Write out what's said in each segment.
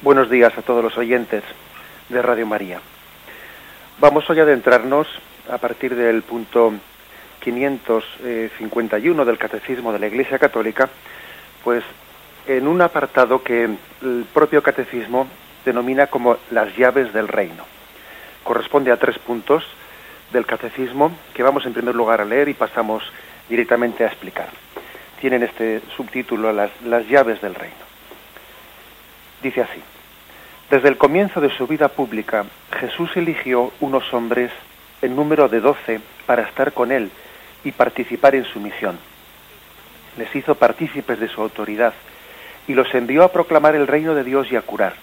Buenos días a todos los oyentes de Radio María. Vamos hoy a adentrarnos a partir del punto 551 del Catecismo de la Iglesia Católica, pues en un apartado que el propio Catecismo denomina como las llaves del reino. Corresponde a tres puntos del Catecismo que vamos en primer lugar a leer y pasamos directamente a explicar. Tienen este subtítulo las, las llaves del reino. Dice así, desde el comienzo de su vida pública, Jesús eligió unos hombres en número de doce para estar con él y participar en su misión. Les hizo partícipes de su autoridad y los envió a proclamar el reino de Dios y a curar.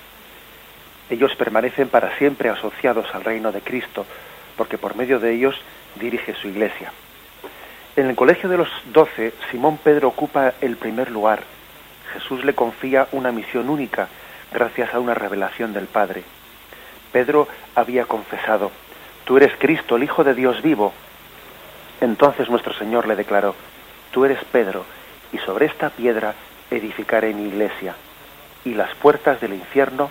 Ellos permanecen para siempre asociados al reino de Cristo, porque por medio de ellos dirige su iglesia. En el colegio de los doce, Simón Pedro ocupa el primer lugar. Jesús le confía una misión única, gracias a una revelación del Padre. Pedro había confesado, Tú eres Cristo, el Hijo de Dios vivo. Entonces nuestro Señor le declaró, Tú eres Pedro, y sobre esta piedra edificaré mi iglesia, y las puertas del infierno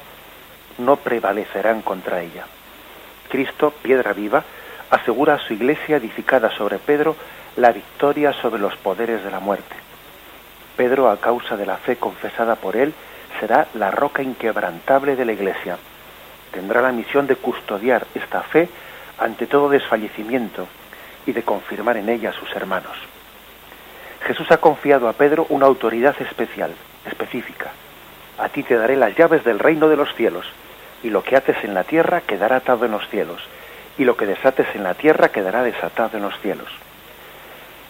no prevalecerán contra ella. Cristo, piedra viva, asegura a su iglesia edificada sobre Pedro la victoria sobre los poderes de la muerte. Pedro, a causa de la fe confesada por él, será la roca inquebrantable de la Iglesia. Tendrá la misión de custodiar esta fe ante todo desfallecimiento y de confirmar en ella a sus hermanos. Jesús ha confiado a Pedro una autoridad especial, específica. A ti te daré las llaves del reino de los cielos, y lo que ates en la tierra quedará atado en los cielos, y lo que desates en la tierra quedará desatado en los cielos.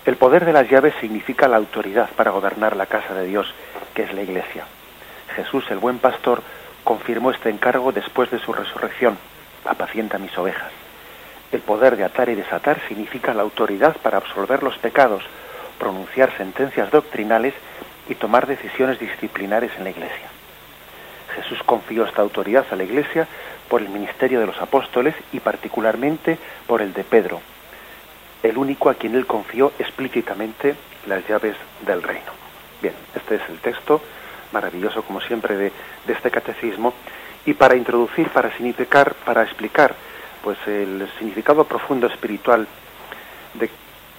El poder de las llaves significa la autoridad para gobernar la casa de Dios, que es la Iglesia. Jesús, el buen pastor, confirmó este encargo después de su resurrección. Apacienta mis ovejas. El poder de atar y desatar significa la autoridad para absolver los pecados, pronunciar sentencias doctrinales y tomar decisiones disciplinares en la Iglesia. Jesús confió esta autoridad a la Iglesia por el ministerio de los apóstoles y particularmente por el de Pedro, el único a quien él confió explícitamente las llaves del reino. Bien, este es el texto maravilloso como siempre de, este catecismo y para introducir, para significar, para explicar pues el significado profundo espiritual de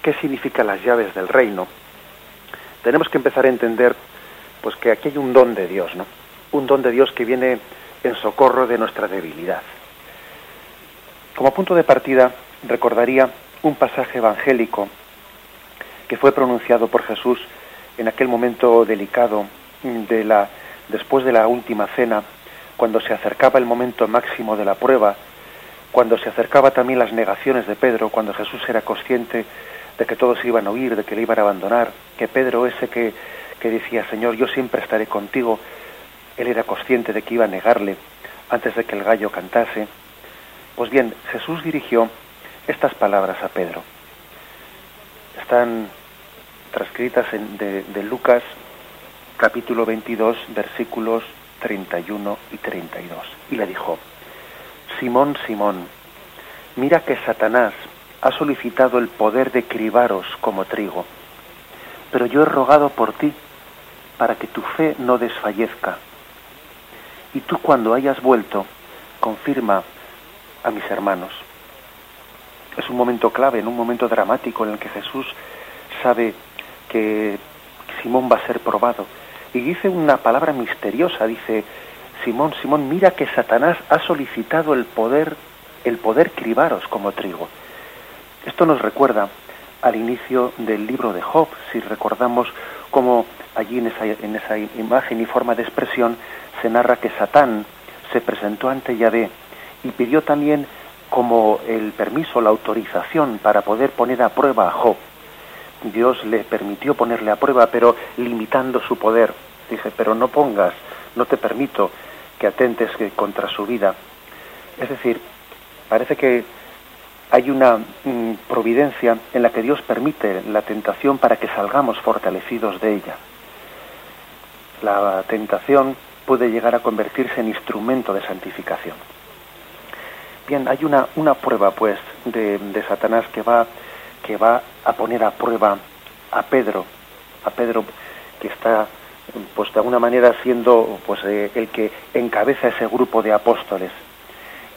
qué significan las llaves del reino, tenemos que empezar a entender pues que aquí hay un don de Dios, ¿no? Un don de Dios que viene en socorro de nuestra debilidad. Como punto de partida recordaría un pasaje evangélico que fue pronunciado por Jesús en aquel momento delicado de la, después de la última cena, cuando se acercaba el momento máximo de la prueba, cuando se acercaba también las negaciones de Pedro, cuando Jesús era consciente de que todos iban a huir, de que le iban a abandonar, que Pedro ese que, que decía, Señor, yo siempre estaré contigo, él era consciente de que iba a negarle antes de que el gallo cantase. Pues bien, Jesús dirigió estas palabras a Pedro. Están transcritas en, de, de Lucas capítulo 22, versículos 31 y 32. Y le dijo, Simón, Simón, mira que Satanás ha solicitado el poder de cribaros como trigo, pero yo he rogado por ti para que tu fe no desfallezca. Y tú cuando hayas vuelto, confirma a mis hermanos. Es un momento clave, en un momento dramático en el que Jesús sabe que Simón va a ser probado y dice una palabra misteriosa, dice, Simón, Simón, mira que Satanás ha solicitado el poder, el poder cribaros como trigo. Esto nos recuerda al inicio del libro de Job, si recordamos cómo allí en esa, en esa imagen y forma de expresión se narra que Satán se presentó ante Yahvé y pidió también como el permiso, la autorización para poder poner a prueba a Job. Dios le permitió ponerle a prueba, pero limitando su poder. Dice, pero no pongas, no te permito que atentes contra su vida. Es decir, parece que hay una mm, providencia en la que Dios permite la tentación para que salgamos fortalecidos de ella. La tentación puede llegar a convertirse en instrumento de santificación. Bien, hay una, una prueba pues de, de Satanás que va, que va a poner a prueba a Pedro, a Pedro que está pues de alguna manera siendo pues eh, el que encabeza ese grupo de apóstoles.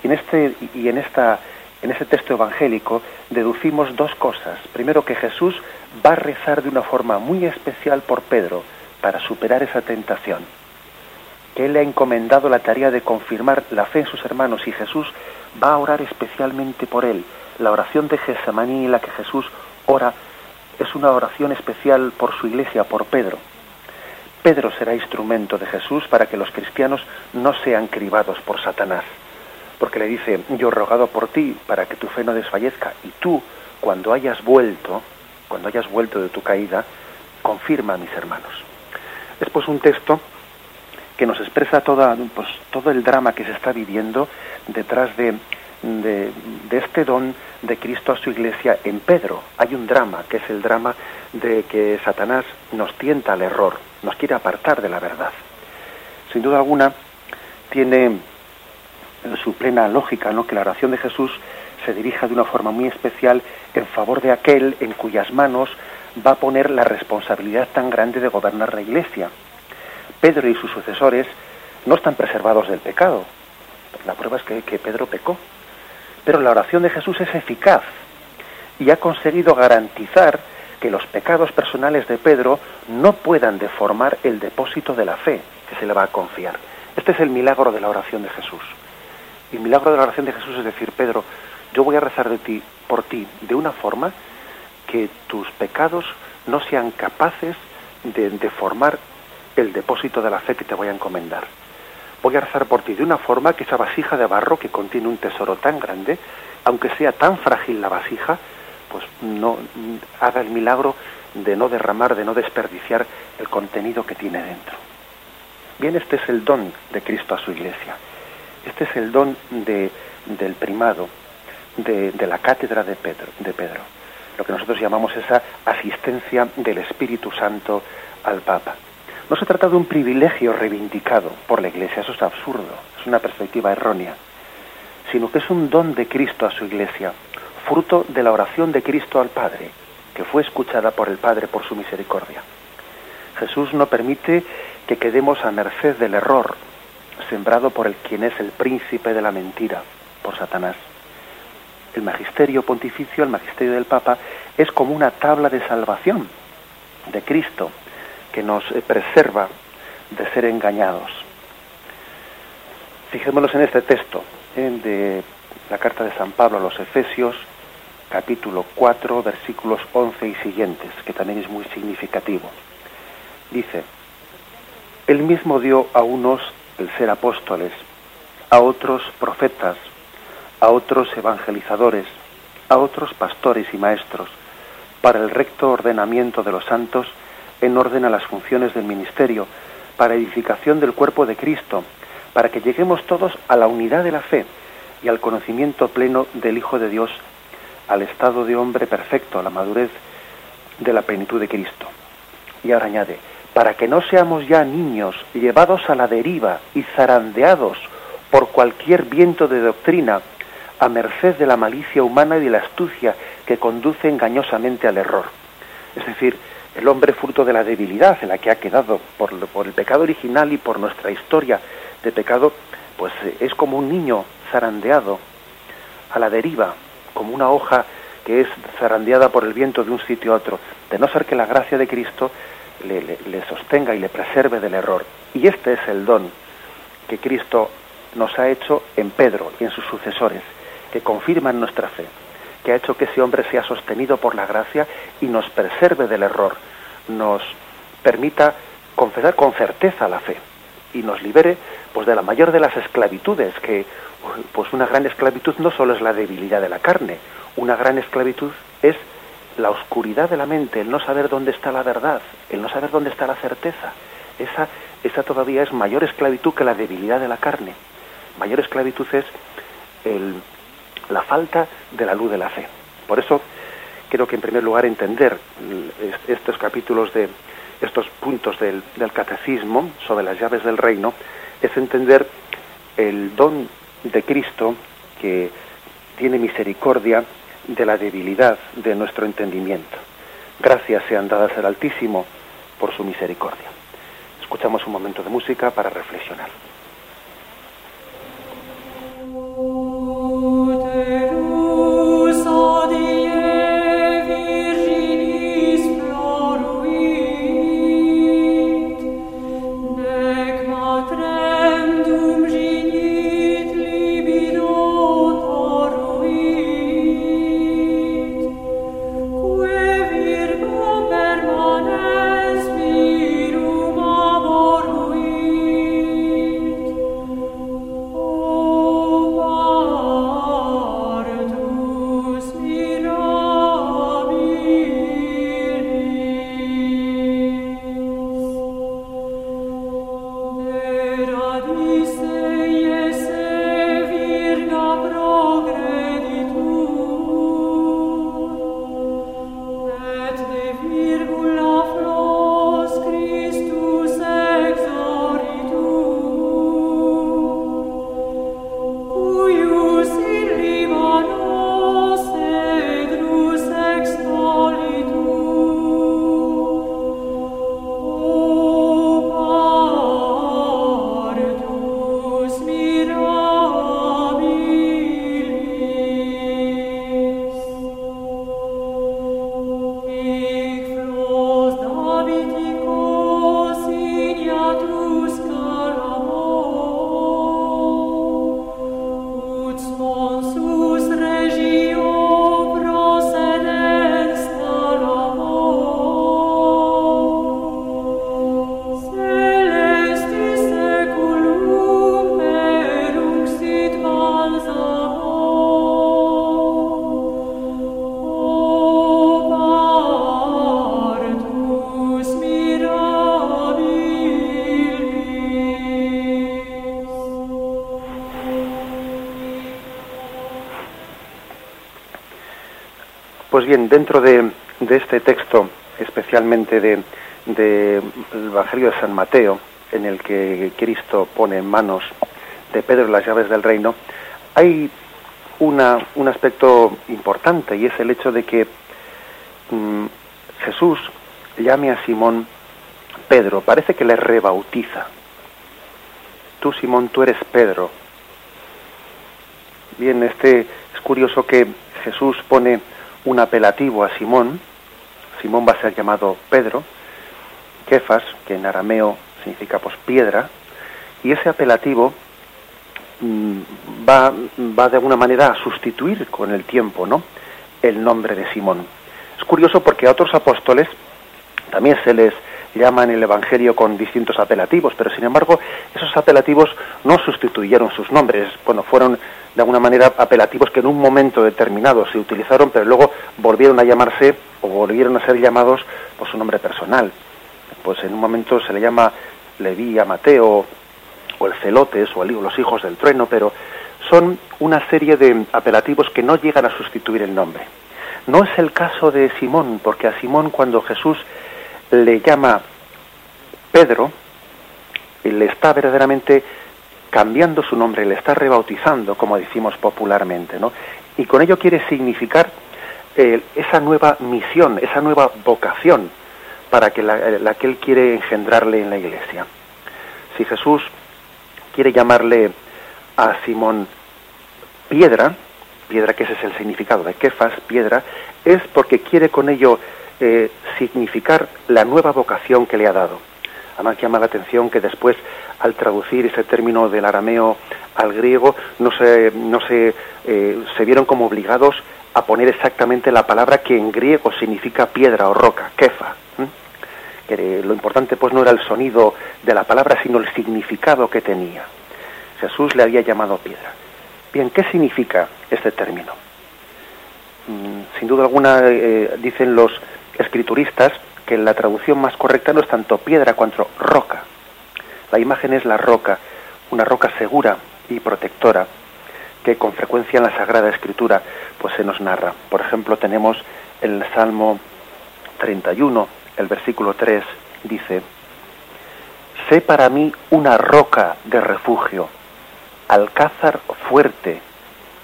Y en este y en esta en ese texto evangélico deducimos dos cosas. Primero que Jesús va a rezar de una forma muy especial por Pedro para superar esa tentación. Que él le ha encomendado la tarea de confirmar la fe en sus hermanos y Jesús va a orar especialmente por él. La oración de Gesamaní en la que Jesús ora es una oración especial por su iglesia, por Pedro. Pedro será instrumento de Jesús para que los cristianos no sean cribados por Satanás. Porque le dice, yo he rogado por ti para que tu fe no desfallezca y tú, cuando hayas vuelto, cuando hayas vuelto de tu caída, confirma a mis hermanos. Es pues un texto que nos expresa pues, todo el drama que se está viviendo detrás de, de, este don de Cristo a su iglesia en Pedro. Hay un drama, que es el drama de que Satanás nos tienta al error, nos quiere apartar de la verdad. Sin duda alguna, tiene su plena lógica, ¿no? que la oración de Jesús se dirija de una forma muy especial en favor de aquel en cuyas manos va a poner la responsabilidad tan grande de gobernar la Iglesia. Pedro y sus sucesores no están preservados del pecado. La prueba es que, que Pedro pecó. Pero la oración de Jesús es eficaz y ha conseguido garantizar que los pecados personales de Pedro no puedan deformar el depósito de la fe que se le va a confiar. Este es el milagro de la oración de Jesús. El milagro de la oración de Jesús es decir, Pedro, yo voy a rezar de ti, por ti de una forma que tus pecados no sean capaces de deformar el depósito de la fe que te voy a encomendar. Voy a rezar por ti de una forma que esa vasija de barro que contiene un tesoro tan grande, aunque sea tan frágil la vasija, pues no haga el milagro de no derramar, de no desperdiciar el contenido que tiene dentro. Bien, este es el don de Cristo a su iglesia. Este es el don de, del primado, de, de, la cátedra de Pedro, de Pedro, lo que nosotros llamamos esa asistencia del Espíritu Santo al Papa. No se trata de un privilegio reivindicado por la Iglesia, eso es absurdo, es una perspectiva errónea, sino que es un don de Cristo a su Iglesia, fruto de la oración de Cristo al Padre, que fue escuchada por el Padre por su misericordia. Jesús no permite que quedemos a merced del error, sembrado por el quien es el príncipe de la mentira, por Satanás. El magisterio pontificio, el magisterio del Papa, es como una tabla de salvación de Cristo que nos eh, preserva de ser engañados. Fijémonos en este texto en de la carta de San Pablo a los Efesios, capítulo 4, versículos 11 y siguientes, que también es muy significativo. Dice, Él mismo dio a unos el ser apóstoles, a otros profetas, a otros evangelizadores, a otros pastores y maestros, para el recto ordenamiento de los santos, en orden a las funciones del ministerio, para edificación del cuerpo de Cristo, para que lleguemos todos a la unidad de la fe y al conocimiento pleno del Hijo de Dios, al estado de hombre perfecto, a la madurez de la plenitud de Cristo. Y ahora añade, para que no seamos ya niños llevados a la deriva y zarandeados por cualquier viento de doctrina, a merced de la malicia humana y de la astucia que conduce engañosamente al error. Es decir, el hombre fruto de la debilidad en la que ha quedado por, el pecado original y por nuestra historia de pecado, pues eh, es como un niño zarandeado a la deriva, como una hoja que es zarandeada por el viento de un sitio a otro, de no ser que la gracia de Cristo le, le, sostenga y le preserve del error. Y este es el don que Cristo nos ha hecho en Pedro y en sus sucesores, que confirman nuestra fe que ha hecho que ese hombre sea sostenido por la gracia y nos preserve del error, nos permita confesar con certeza la fe y nos libere pues de la mayor de las esclavitudes que pues una gran esclavitud no solo es la debilidad de la carne una gran esclavitud es la oscuridad de la mente el no saber dónde está la verdad el no saber dónde está la certeza esa esa todavía es mayor esclavitud que la debilidad de la carne mayor esclavitud es el la falta de la luz de la fe. Por eso creo que en primer lugar entender estos capítulos de estos puntos del, del catecismo sobre las llaves del reino es entender el don de Cristo que tiene misericordia de la debilidad de nuestro entendimiento. Gracias sean dadas al Altísimo por su misericordia. escuchamos un momento de música para reflexionar. Bien, dentro de, este texto, especialmente del de, Evangelio de San Mateo, en el que Cristo pone en manos de Pedro las llaves del reino, hay una, un aspecto importante y es el hecho de que mm, Jesús llame a Simón Pedro, parece que le rebautiza. Tú, Simón, tú eres Pedro. Bien, este es curioso que Jesús pone un apelativo a Simón. Simón va a ser llamado Pedro, Kefas, que en arameo significa pues piedra, y ese apelativo mm, va, va de alguna manera a sustituir con el tiempo, ¿no? el nombre de Simón. Es curioso porque a otros apóstoles también se les llama en el Evangelio con distintos apelativos, pero sin embargo esos apelativos no sustituyeron sus nombres, cuando fueron de alguna manera apelativos que en un momento determinado se utilizaron, pero luego volvieron a llamarse o volvieron a ser llamados por su nombre personal. Pues en un momento se le llama Leví a Mateo o el Celotes o los hijos del trueno, pero son una serie de apelativos que no llegan a sustituir el nombre. No es el caso de Simón, porque a Simón cuando Jesús le llama Pedro, le está verdaderamente cambiando su nombre, le está rebautizando, como decimos popularmente, ¿no? Y con ello quiere significar eh, esa nueva misión, esa nueva vocación para que la, la, que él quiere engendrarle en la iglesia. Si Jesús quiere llamarle a Simón piedra, piedra que ese es el significado de Kefas, piedra, es porque quiere con ello eh, significar la nueva vocación que le ha dado. Además llama la atención que después, al traducir ese término del arameo al griego, no se, no se, eh, se vieron como obligados a poner exactamente la palabra que en griego significa piedra o roca, kefa. Que lo importante pues no era el sonido de la palabra, sino el significado que tenía. Jesús le había llamado piedra. Bien, ¿qué significa este término? Mm, sin duda alguna, eh, dicen los escrituristas que la traducción más correcta no es tanto piedra cuanto roca. La imagen es la roca, una roca segura y protectora que con frecuencia en la Sagrada Escritura pues se nos narra. Por ejemplo, tenemos el Salmo 31, el versículo 3 dice: Sé para mí una roca de refugio, alcázar fuerte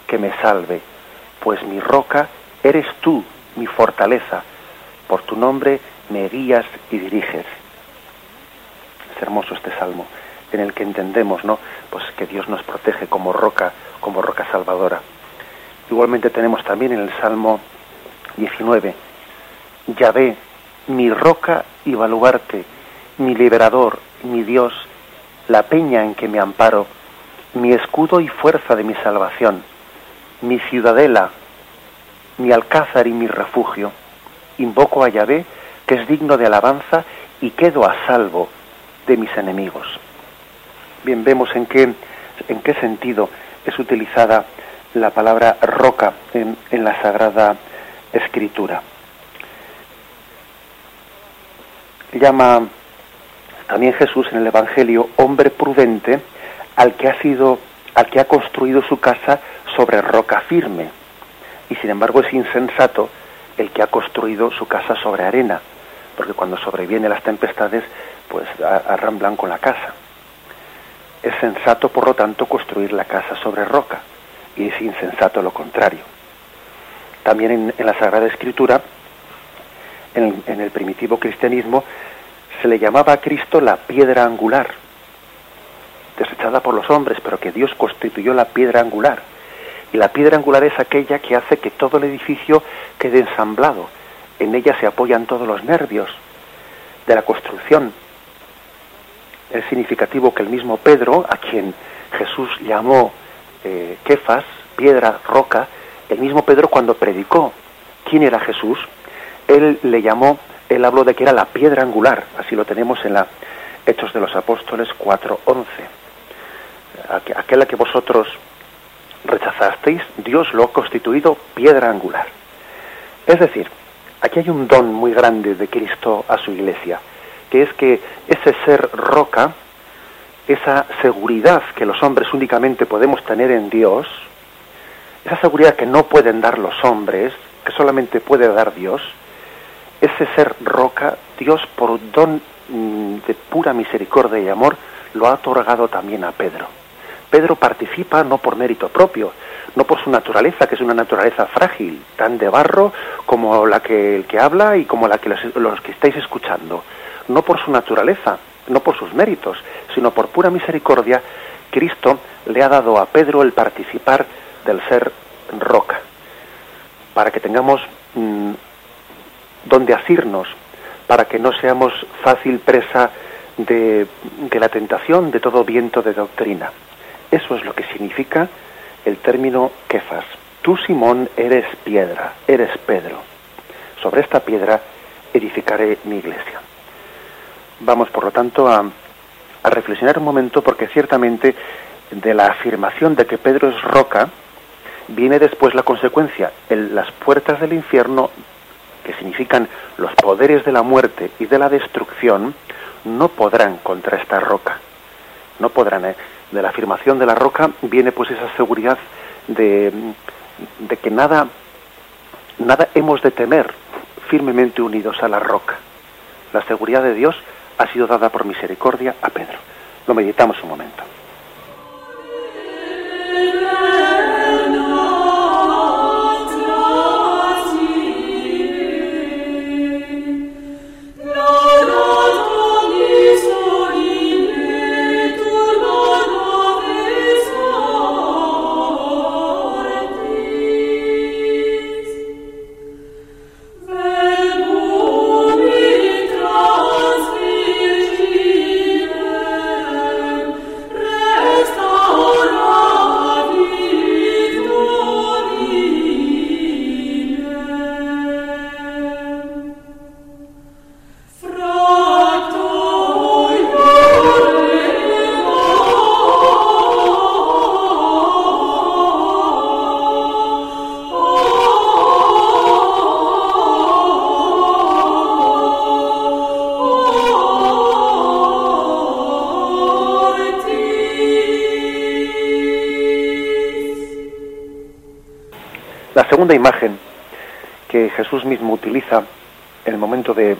que me salve, pues mi roca eres tú, mi fortaleza por tu nombre me guías y diriges. Es hermoso este salmo en el que entendemos, ¿no? Pues que Dios nos protege como roca, como roca salvadora. Igualmente tenemos también en el Salmo 19, Yahvé, mi roca y baluarte, mi liberador, mi Dios, la peña en que me amparo, mi escudo y fuerza de mi salvación, mi ciudadela, mi alcázar y mi refugio. Invoco a Yahvé, que es digno de alabanza, y quedo a salvo de mis enemigos. Bien, vemos en qué, en qué sentido es utilizada la palabra roca en, la Sagrada Escritura. Llama también Jesús en el Evangelio hombre prudente al que ha sido, al que ha construido su casa sobre roca firme. Y sin embargo es insensato el que ha construido su casa sobre arena, porque cuando sobrevienen las tempestades, pues arramblan con la casa. Es sensato, por lo tanto, construir la casa sobre roca, y es insensato lo contrario. También en, la Sagrada Escritura, en, en el primitivo cristianismo, se le llamaba a Cristo la piedra angular, desechada por los hombres, pero que Dios constituyó la piedra angular. Y la piedra angular es aquella que hace que todo el edificio quede ensamblado. En ella se apoyan todos los nervios de la construcción. Es significativo que el mismo Pedro, a quien Jesús llamó eh, Kefas, piedra, roca, el mismo Pedro cuando predicó quién era Jesús, él le llamó, él habló de que era la piedra angular, así lo tenemos en la Hechos de los Apóstoles 4.11 aquella que vosotros rechazasteis, Dios lo ha constituido piedra angular. Es decir, aquí hay un don muy grande de Cristo a su iglesia, que es que ese ser roca, esa seguridad que los hombres únicamente podemos tener en Dios, esa seguridad que no pueden dar los hombres, que solamente puede dar Dios, ese ser roca, Dios por don mm, de pura misericordia y amor, lo ha otorgado también a Pedro. Pedro participa no por mérito propio, no por su naturaleza, que es una naturaleza frágil, tan de barro como la que el que habla y como la que los, que estáis escuchando, no por su naturaleza, no por sus méritos, sino por pura misericordia, Cristo le ha dado a Pedro el participar del ser roca, para que tengamos mm, donde asirnos, para que no seamos fácil presa de la tentación de todo viento de doctrina. Eso es lo que significa el término Kefas. Tú, Simón, eres piedra, eres Pedro. Sobre esta piedra edificaré mi iglesia. Vamos, por lo tanto, a, reflexionar un momento porque ciertamente de la afirmación de que Pedro es roca, viene después la consecuencia. las puertas del infierno, que significan los poderes de la muerte y de la destrucción, no podrán contra esta roca. No podrán. ¿eh? De la afirmación de la roca viene pues esa seguridad de, que nada, nada hemos de temer firmemente unidos a la roca. La seguridad de Dios ha sido dada por misericordia a Pedro. Lo meditamos un momento. Segunda imagen que Jesús mismo utiliza en el momento de,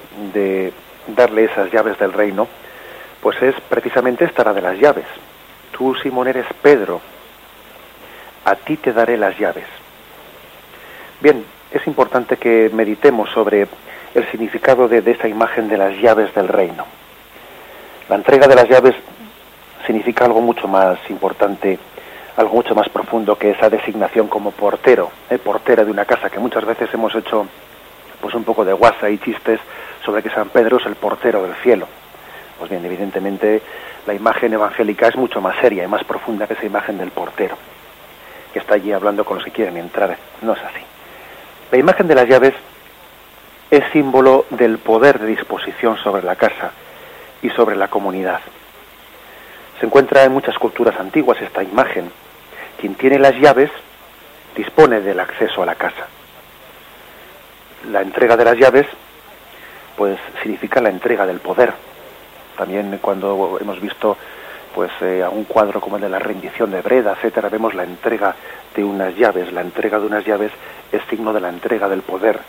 darle esas llaves del reino, pues es precisamente esta la de las llaves. Tú, Simón, eres Pedro, a ti te daré las llaves. Bien, es importante que meditemos sobre el significado de, de esa imagen de las llaves del reino. La entrega de las llaves significa algo mucho más importante, algo mucho más profundo que esa designación como portero, ¿eh? portera de una casa, que muchas veces hemos hecho pues un poco de guasa y chistes sobre que San Pedro es el portero del cielo. Pues bien, evidentemente la imagen evangélica es mucho más seria y más profunda que esa imagen del portero, que está allí hablando con los que quieren entrar. No es así. La imagen de las llaves es símbolo del poder de disposición sobre la casa y sobre la comunidad. Se encuentra en muchas culturas antiguas esta imagen. Quien tiene las llaves dispone del acceso a la casa. La entrega de las llaves pues significa la entrega del poder. También cuando hemos visto pues eh, a un cuadro como el de la rendición de Breda, etcétera, vemos la entrega de unas llaves. La entrega de unas llaves es signo de la entrega del poder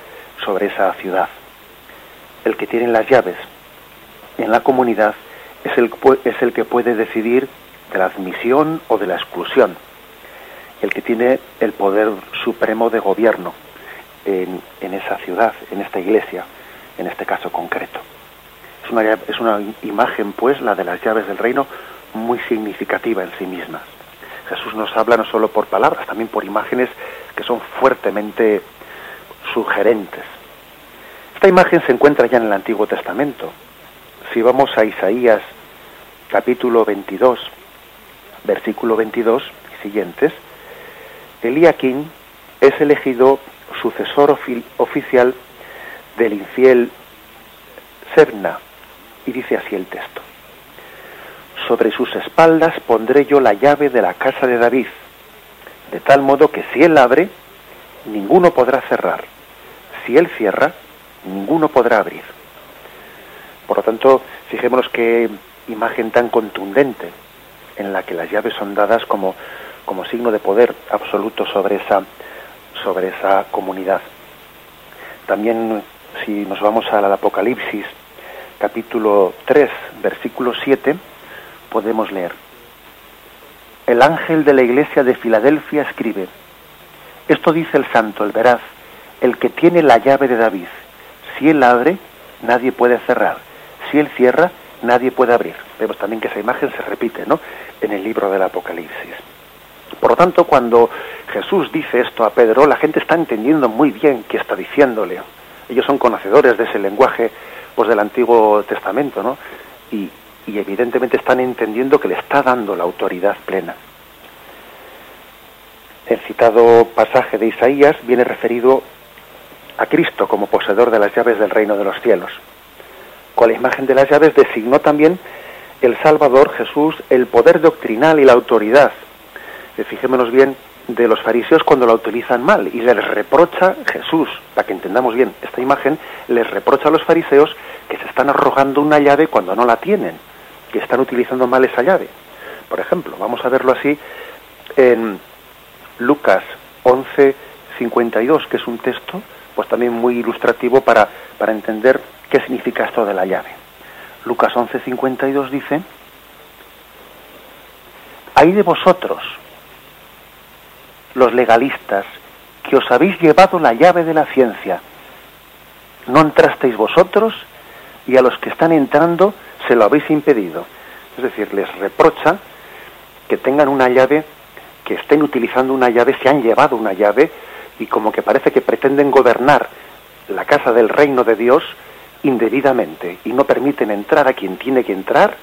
sobre esa ciudad. El que tiene las llaves en la comunidad es el, es el que puede decidir de la admisión o de la exclusión. El que tiene el poder supremo de gobierno en, esa ciudad, en esta iglesia, en este caso concreto. Es una, imagen, pues, la de las llaves del reino, muy significativa en sí mismas. Jesús nos habla no solo por palabras, también por imágenes que son fuertemente sugerentes. Esta imagen se encuentra ya en el Antiguo Testamento. Si vamos a Isaías capítulo 22, versículo 22 y siguientes, Eliakim es elegido sucesor oficial del infiel Sebna, y dice así el texto. Sobre sus espaldas pondré yo la llave de la casa de David, de tal modo que si él abre, ninguno podrá cerrar. Si él cierra, ninguno podrá abrir. Por lo tanto, fijémonos qué imagen tan contundente en la que las llaves son dadas como, como signo de poder absoluto sobre esa, sobre esa comunidad. También si nos vamos al Apocalipsis capítulo 3, versículo 7, podemos leer. El ángel de la iglesia de Filadelfia escribe, esto dice el santo, el veraz, el que tiene la llave de David. Si él abre, nadie puede cerrar. Si él cierra, nadie puede abrir. Vemos también que esa imagen se repite ¿no? en el libro del Apocalipsis. Por lo tanto, cuando Jesús dice esto a Pedro, la gente está entendiendo muy bien qué está diciéndole. Ellos son conocedores de ese lenguaje pues, del Antiguo Testamento, ¿no? Y, y evidentemente están entendiendo que le está dando la autoridad plena. El citado pasaje de Isaías viene referido a Cristo como poseedor de las llaves del reino de los cielos. Con la imagen de las llaves designó también el Salvador Jesús el poder doctrinal y la autoridad. Fijémonos bien de los fariseos cuando la utilizan mal y les reprocha Jesús, para que entendamos bien esta imagen, les reprocha a los fariseos que se están arrojando una llave cuando no la tienen, que están utilizando mal esa llave. Por ejemplo, vamos a verlo así en Lucas 11, 52, que es un texto pues también muy ilustrativo para, para entender qué significa esto de la llave. Lucas 11, 52 dice, hay de vosotros, los legalistas, que os habéis llevado la llave de la ciencia. No entrasteis vosotros y a los que están entrando se lo habéis impedido. Es decir, les reprocha que tengan una llave, que estén utilizando una llave, se han llevado una llave y como que parece que pretenden gobernar la casa del reino de Dios indebidamente y no permiten entrar a quien tiene que entrar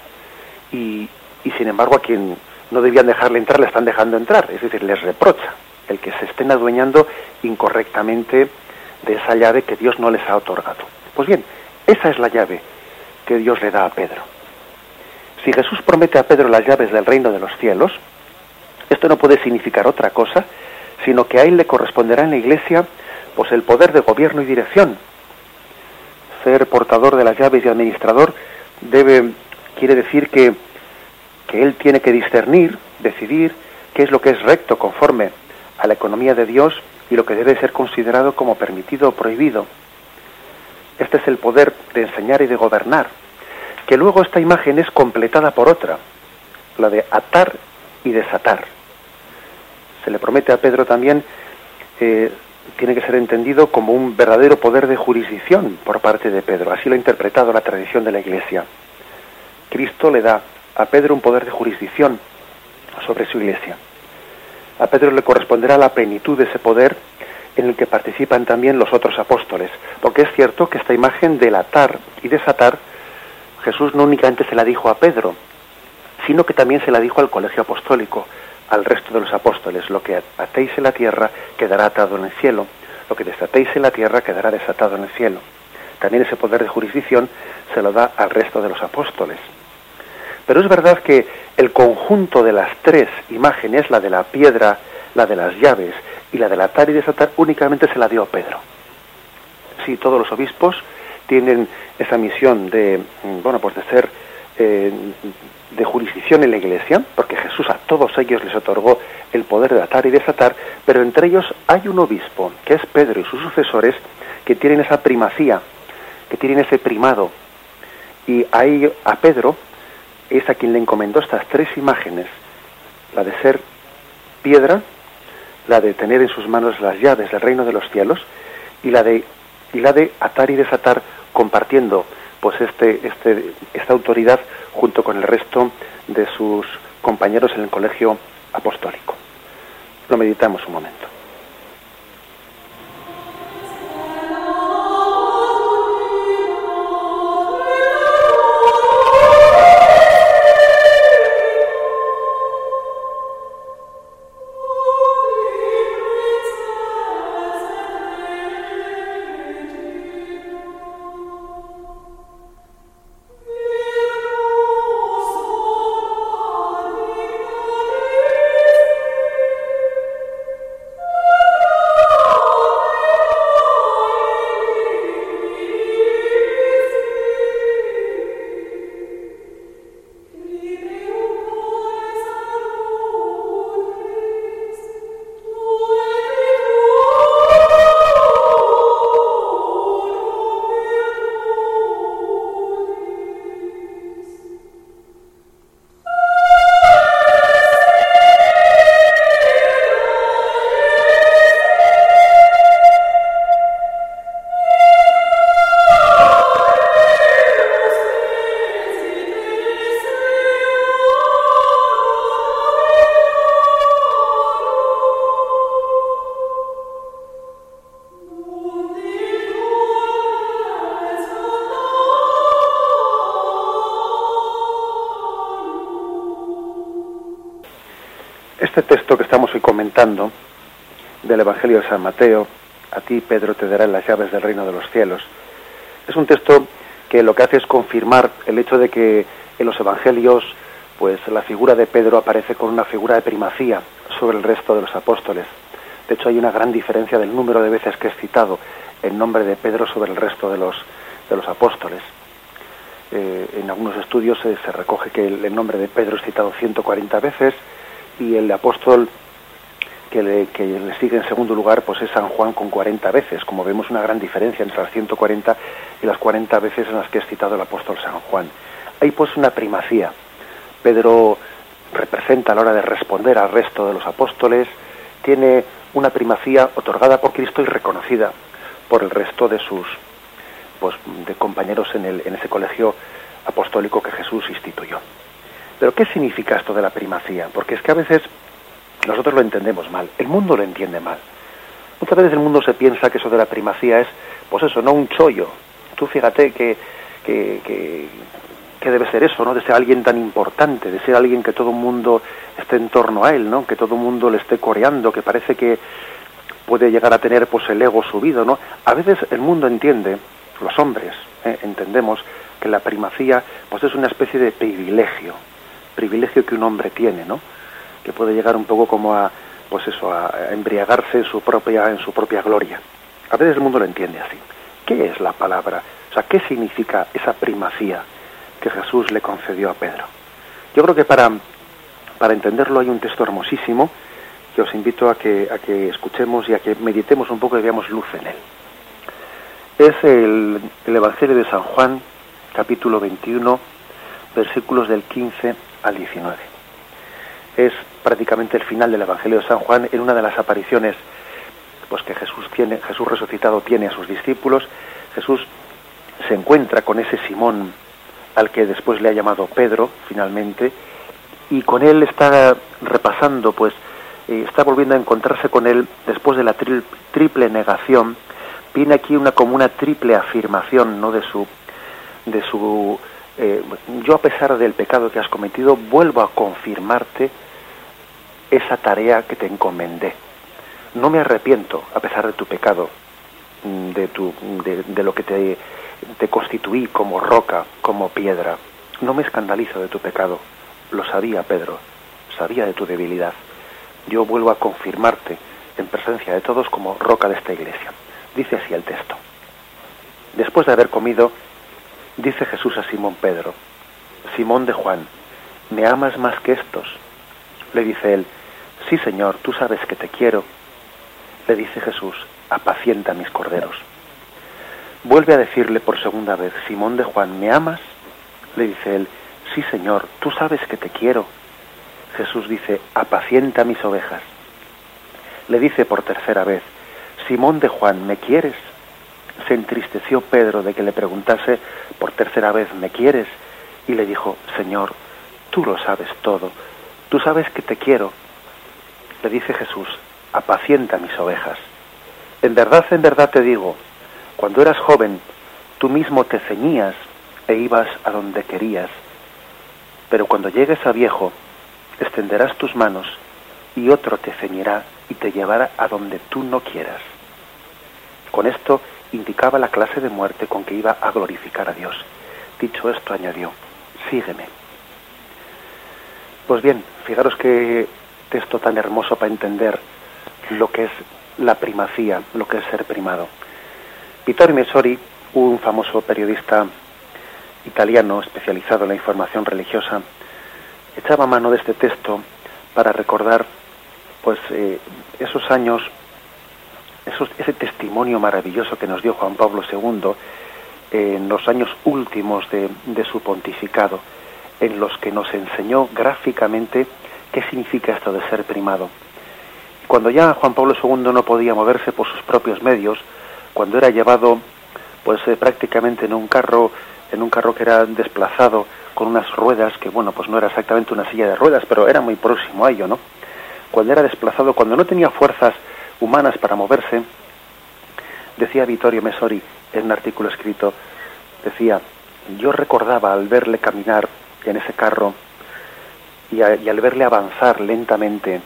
y, y sin embargo a quien no debían dejarle entrar le están dejando entrar. Es decir, les reprocha el que se estén adueñando incorrectamente de esa llave que Dios no les ha otorgado. Pues bien, esa es la llave que Dios le da a Pedro. Si Jesús promete a Pedro las llaves del reino de los cielos, esto no puede significar otra cosa, sino que a él le corresponderá en la iglesia pues el poder de gobierno y dirección. Ser portador de las llaves y administrador debe quiere decir que, que él tiene que discernir, decidir qué es lo que es recto conforme a la economía de Dios y lo que debe ser considerado como permitido o prohibido. Este es el poder de enseñar y de gobernar, que luego esta imagen es completada por otra, la de atar y desatar. Se le promete a Pedro también, eh, tiene que ser entendido como un verdadero poder de jurisdicción por parte de Pedro, así lo ha interpretado la tradición de la Iglesia, Cristo le da a Pedro un poder de jurisdicción sobre su iglesia. A Pedro le corresponderá la plenitud de ese poder en el que participan también los otros apóstoles, porque es cierto que esta imagen del atar y desatar, Jesús no únicamente se la dijo a Pedro, sino que también se la dijo al colegio apostólico, al resto de los apóstoles, lo que atéis en la tierra quedará atado en el cielo, lo que desatéis en la tierra quedará desatado en el cielo. También ese poder de jurisdicción se lo da al resto de los apóstoles. Pero es verdad que el conjunto de las tres imágenes, la de la piedra, la de las llaves y la del atar y desatar, únicamente se la dio Pedro. Sí, todos los obispos tienen esa misión de, mm, bueno, pues de ser eh, de jurisdicción en la Iglesia, porque Jesús a todos ellos les otorgó el poder de atar y desatar, pero entre ellos hay un obispo, que es Pedro y sus sucesores, que tienen esa primacía, que tienen ese primado. Y ahí a Pedro es a quien le encomendó estas tres imágenes, la de ser piedra, la de tener en sus manos las llaves del reino de los cielos y la de y la de atar y desatar compartiendo pues este, este, esta autoridad junto con el resto de sus compañeros en el colegio apostólico. Lo meditamos un momento. Del Evangelio de San Mateo, a ti Pedro te darán las llaves del reino de los cielos. Es un texto que lo que hace es confirmar el hecho de que en los Evangelios pues la figura de Pedro aparece con una figura de primacía sobre el resto de los apóstoles. De hecho hay una gran diferencia del número de veces que es citado el nombre de Pedro sobre el resto de los, de los apóstoles. Eh, en algunos estudios se recoge que el, el, nombre de Pedro es citado 140 veces y el apóstol que le, sigue en segundo lugar pues es San Juan con 40 veces, como vemos una gran diferencia entre las 140 y las 40 veces en las que es citado el apóstol San Juan. Hay pues una primacía. Pedro representa a la hora de responder al resto de los apóstoles, tiene una primacía otorgada por Cristo y reconocida por el resto de sus pues, de compañeros en, el, en ese colegio apostólico que Jesús instituyó. Pero ¿qué significa esto de la primacía? Porque es que a veces nosotros lo entendemos mal, el mundo lo entiende mal. Muchas veces el mundo se piensa que eso de la primacía es, pues eso, no un chollo. Tú fíjate que, que, debe ser eso, ¿no? De ser alguien tan importante, de ser alguien que todo el mundo esté en torno a él, ¿no? Que todo el mundo le esté coreando, que parece que puede llegar a tener pues el ego subido, ¿no? A veces el mundo entiende, los hombres ¿eh? entendemos que la primacía pues es una especie de privilegio, privilegio que un hombre tiene, ¿no? Que puede llegar un poco como a pues eso a embriagarse en su propia en su propia gloria. A veces el mundo lo entiende así. Qué es la palabra o sea qué significa esa primacía que Jesús le concedió a Pedro yo creo que para para entenderlo hay un texto hermosísimo que os invito a que a que escuchemos y a que meditemos un poco y veamos luz en él. Es el, el Evangelio de San Juan capítulo 21 versículos del 15 al 19 es prácticamente el final del Evangelio de San Juan, en una de las apariciones pues que Jesús tiene, Jesús resucitado tiene a sus discípulos, Jesús se encuentra con ese Simón al que después le ha llamado Pedro, finalmente, y con él está repasando, pues, eh, está volviendo a encontrarse con él después de la triple negación. Viene aquí una como una triple afirmación, ¿no? De su, de su, eh, yo a pesar del pecado que has cometido, vuelvo a confirmarte esa tarea que te encomendé. No me arrepiento a pesar de tu pecado, mm, de, tu, de, lo que te, te constituí como roca, como piedra. No me escandalizo de tu pecado. Lo sabía Pedro, sabía de tu debilidad. Yo vuelvo a confirmarte en presencia de todos como roca de esta iglesia. Dice así el texto. Después de haber comido, dice Jesús a Simón Pedro, Simón de Juan, ¿me amas más que estos? Le dice él, Sí, Señor, tú sabes que te quiero. Le dice Jesús, apacienta mis corderos. Vuelve a decirle por segunda vez, Simón de Juan, ¿me amas? Le dice él, sí, Señor, tú sabes que te quiero. Jesús dice, apacienta mis ovejas. Le dice por tercera vez, Simón de Juan, ¿me quieres? Se entristeció Pedro de que le preguntase por tercera vez, ¿me quieres? Y le dijo, Señor, tú lo sabes todo, tú sabes que te quiero le dice Jesús, apacienta mis ovejas. En verdad, en verdad te digo, cuando eras joven, tú mismo te ceñías e ibas a donde querías, pero cuando llegues a viejo, extenderás tus manos y otro te ceñirá y te llevará a donde tú no quieras. Con esto indicaba la clase de muerte con que iba a glorificar a Dios. Dicho esto, añadió, sígueme. Pues bien, fijaros que texto tan hermoso para entender lo que es la primacía, lo que es ser primado. Vittorio Messori, un famoso periodista italiano especializado en la información religiosa, echaba mano de este texto para recordar pues eh, esos años, ese testimonio maravilloso que nos dio Juan Pablo II en los años últimos de su pontificado, en los que nos enseñó gráficamente qué significa esto de ser primado. Cuando ya Juan Pablo II no podía moverse por sus propios medios, cuando era llevado pues eh, prácticamente en un carro, en un carro que era desplazado con unas ruedas que bueno, pues no era exactamente una silla de ruedas, pero era muy próximo a ello, ¿no? Cuando era desplazado, cuando no tenía fuerzas humanas para moverse, decía Vittorio Mesori en un artículo escrito, decía, yo recordaba al verle caminar en ese carro y, al verle avanzar lentamente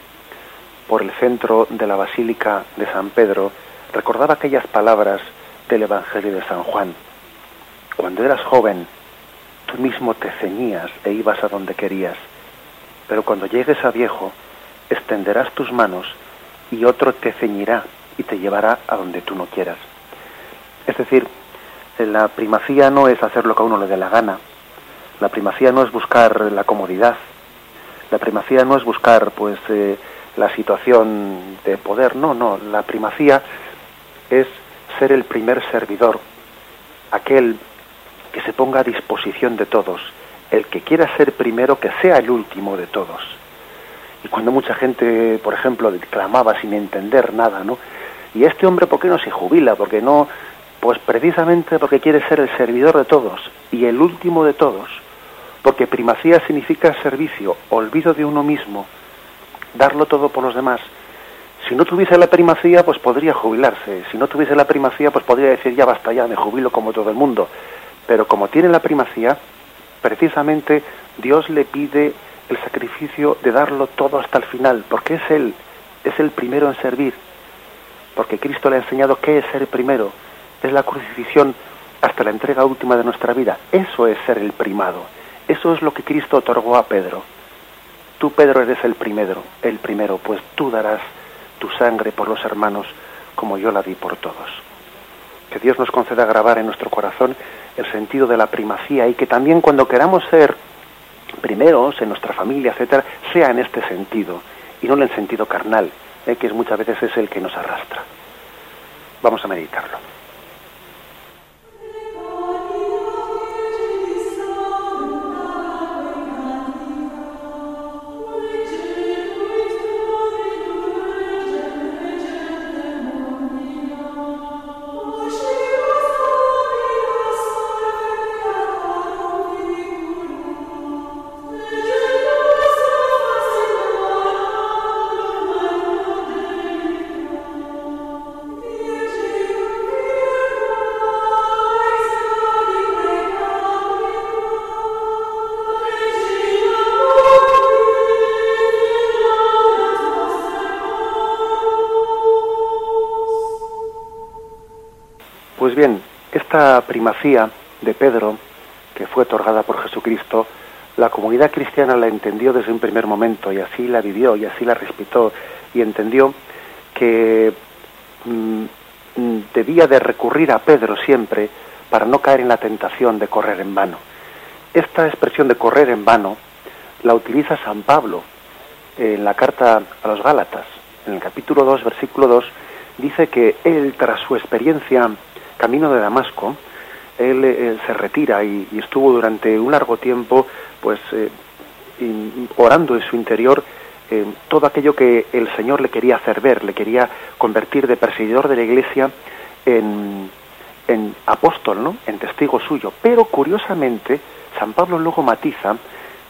por el centro de la Basílica de San Pedro, recordaba aquellas palabras del Evangelio de San Juan. Cuando eras joven, tú mismo te ceñías e ibas a donde querías, pero cuando llegues a viejo, extenderás tus manos y otro te ceñirá y te llevará a donde tú no quieras. Es decir, la primacía no es hacer lo que a uno le dé la gana, la primacía no es buscar la comodidad, la primacía no es buscar pues eh, la situación de poder, no, no, la primacía es ser el primer servidor, aquel que se ponga a disposición de todos, el que quiera ser primero que sea el último de todos. Y cuando mucha gente, por ejemplo, clamaba sin entender nada, ¿no? Y este hombre, ¿por qué no se jubila? Porque no, pues precisamente porque quiere ser el servidor de todos y el último de todos porque primacía significa servicio, olvido de uno mismo, darlo todo por los demás. Si no tuviese la primacía, pues podría jubilarse. Si no tuviese la primacía, pues podría decir, ya basta, ya me jubilo como todo el mundo. Pero como tiene la primacía, precisamente Dios le pide el sacrificio de darlo todo hasta el final, porque es Él, es el primero en servir. Porque Cristo le ha enseñado qué es ser primero, es la crucifixión hasta la entrega última de nuestra vida. Eso es ser el primado. Eso es lo que Cristo otorgó a Pedro. Tú, Pedro, eres el primero, el primero, pues tú darás tu sangre por los hermanos como yo la di por todos. Que Dios nos conceda grabar en nuestro corazón el sentido de la primacía y que también cuando queramos ser primeros en nuestra familia, etcétera, sea en este sentido y no en el sentido carnal, eh, que muchas veces es el que nos arrastra. Vamos a meditarlo. Primacía de Pedro, que fue otorgada por Jesucristo, la comunidad cristiana la entendió desde un primer momento y así la vivió y así la respetó y entendió que mm, mm, debía de recurrir a Pedro siempre para no caer en la tentación de correr en vano. Esta expresión de correr en vano la utiliza San Pablo en la carta a los Gálatas, en el capítulo 2, versículo 2, dice que él, tras su experiencia camino de Damasco, él, se retira y, estuvo durante un largo tiempo, pues, eh, orando en su interior eh, todo aquello que el Señor le quería hacer ver, le quería convertir de perseguidor de la Iglesia en, en apóstol, ¿no? En testigo suyo. Pero curiosamente, San Pablo luego matiza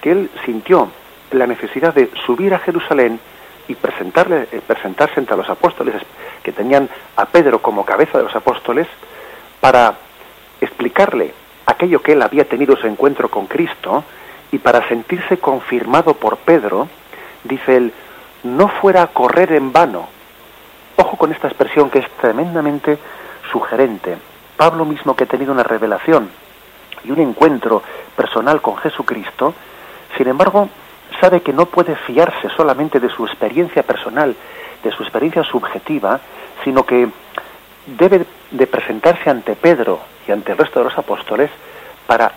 que él sintió la necesidad de subir a Jerusalén y presentarle, eh, presentarse entre los apóstoles que tenían a Pedro como cabeza de los apóstoles para explicarle aquello que él había tenido su encuentro con Cristo y para sentirse confirmado por Pedro, dice él, no fuera a correr en vano. Ojo con esta expresión que es tremendamente sugerente. Pablo mismo que ha tenido una revelación y un encuentro personal con Jesucristo, sin embargo, sabe que no puede fiarse solamente de su experiencia personal, de su experiencia subjetiva, sino que debe de presentarse ante Pedro y ante el resto de los apóstoles para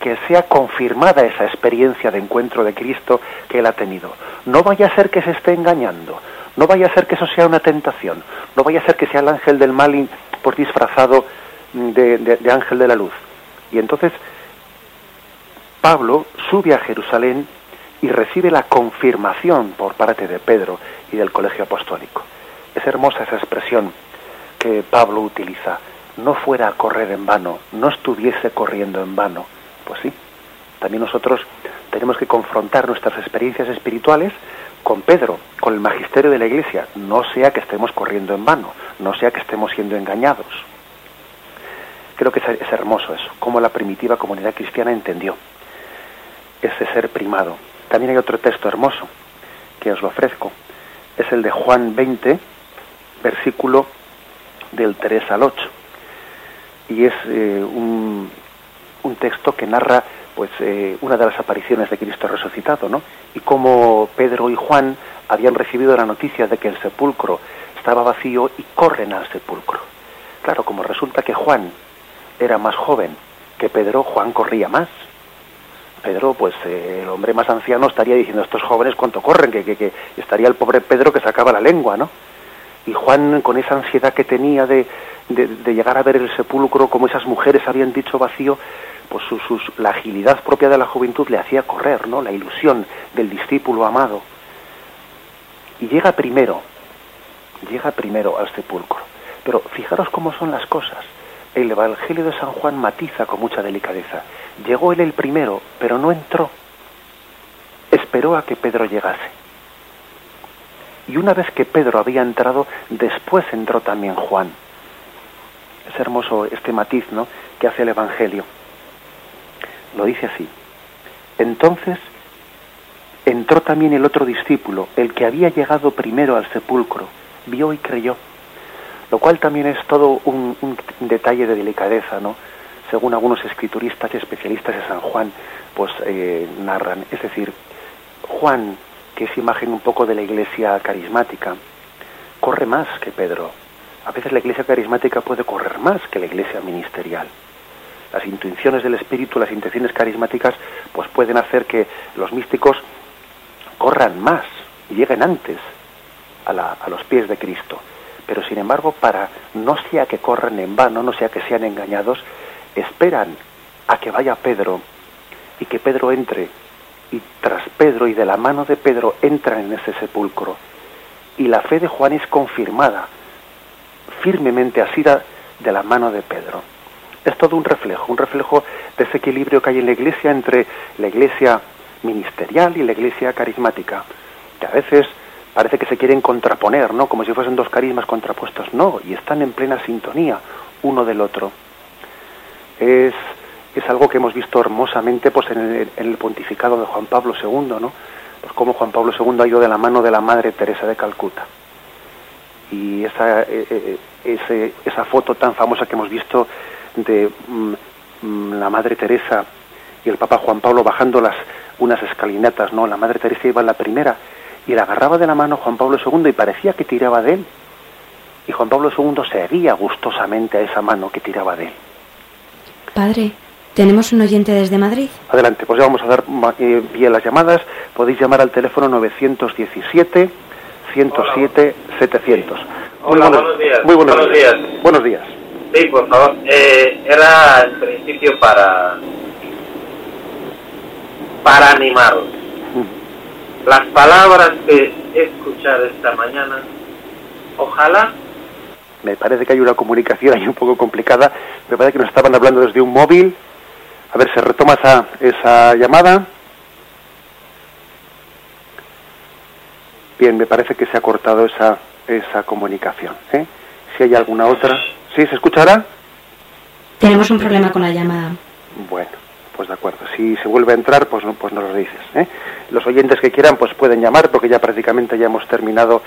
que sea confirmada esa experiencia de encuentro de Cristo que él ha tenido. No vaya a ser que se esté engañando, no vaya a ser que eso sea una tentación, no vaya a ser que sea el ángel del mal por disfrazado de, de ángel de la luz. Y entonces Pablo sube a Jerusalén y recibe la confirmación por parte de Pedro y del colegio apostólico. Es hermosa esa expresión que Pablo utiliza. No fuera a correr en vano, no estuviese corriendo en vano. Pues sí, también nosotros tenemos que confrontar nuestras experiencias espirituales con Pedro, con el magisterio de la Iglesia. No sea que estemos corriendo en vano, no sea que estemos siendo engañados. Creo que es hermoso eso, como la primitiva comunidad cristiana entendió ese ser primado. También hay otro texto hermoso que os lo ofrezco. Es el de Juan 20, versículo del 3 al 8. Y es eh, un, un, texto que narra pues eh, una de las apariciones de Cristo resucitado, ¿no? Y cómo Pedro y Juan habían recibido la noticia de que el sepulcro estaba vacío y corren al sepulcro. Claro, como resulta que Juan era más joven que Pedro, Juan corría más Pedro, pues eh, el hombre más anciano estaría diciendo, estos jóvenes cuánto corren, que, que, estaría el pobre Pedro que sacaba la lengua, ¿no? Y Juan, con esa ansiedad que tenía de, de, llegar a ver el sepulcro, como esas mujeres habían dicho vacío, pues la agilidad propia de la juventud le hacía correr, ¿no? La ilusión del discípulo amado. Y llega primero, llega primero al sepulcro. Pero fijaros cómo son las cosas. El Evangelio de San Juan matiza con mucha delicadeza. Llegó él el primero, pero no entró. Esperó a que Pedro llegase. Y una vez que Pedro había entrado, después entró también Juan. Es hermoso este matiz, ¿no? que hace el Evangelio. Lo dice así. Entonces entró también el otro discípulo, el que había llegado primero al sepulcro, vio y creyó. Lo cual también es todo un, detalle de delicadeza, ¿no? según algunos escrituristas y especialistas de San Juan, pues eh, narran. Es decir, Juan, que es imagen un poco de la iglesia carismática, corre más que Pedro. A veces la iglesia carismática puede correr más que la iglesia ministerial. Las intuiciones del espíritu, las intenciones carismáticas, pues pueden hacer que los místicos corran más y lleguen antes a, a los pies de Cristo. Pero sin embargo, para no sea que corran en vano, no sea que sean engañados, esperan a que vaya Pedro y que Pedro entre y tras Pedro y de la mano de Pedro entran en ese sepulcro y la fe de Juan es confirmada firmemente asida de la mano de Pedro. Es todo un reflejo, un reflejo de ese equilibrio que hay en la iglesia entre la iglesia ministerial y la iglesia carismática, que a veces parece que se quieren contraponer, ¿no? Como si fuesen dos carismas contrapuestos. No, y están en plena sintonía uno del otro es, es algo que hemos visto hermosamente pues, en el, pontificado de Juan Pablo II, ¿no? Pues cómo Juan Pablo II ha ido de la mano de la Madre Teresa de Calcuta. y esa, eh, eh, esa foto tan famosa que hemos visto de mm, mm, la Madre Teresa y el Papa Juan Pablo bajando las unas escalinatas, ¿no? La Madre Teresa iba en la primera y la agarraba de la mano Juan Pablo II y parecía que tiraba de él. Y Juan Pablo II seguía gustosamente a esa mano que tiraba de él. Padre, tenemos un oyente desde Madrid. Adelante, pues ya vamos a dar eh, bien las llamadas. Podéis llamar al teléfono 917 107 700. Hola, buenos, días. Muy buenos, días. Buenos días. Sí, por favor. Eh, era en principio para para animaros. Mm. Las palabras que he escuchado esta mañana, ojalá me parece que hay una comunicación ahí un poco complicada. Me parece que nos estaban hablando desde un móvil. A ver, se retoma esa, esa llamada. Bien, me parece que se ha cortado esa, esa comunicación. ¿eh? Si hay alguna otra. ¿Sí? ¿Se escuchará? Tenemos un problema con la llamada. Bueno, pues de acuerdo. Si se vuelve a entrar, pues, pues nos lo dices. ¿eh? Los oyentes que quieran, pues pueden llamar, porque ya prácticamente ya hemos terminado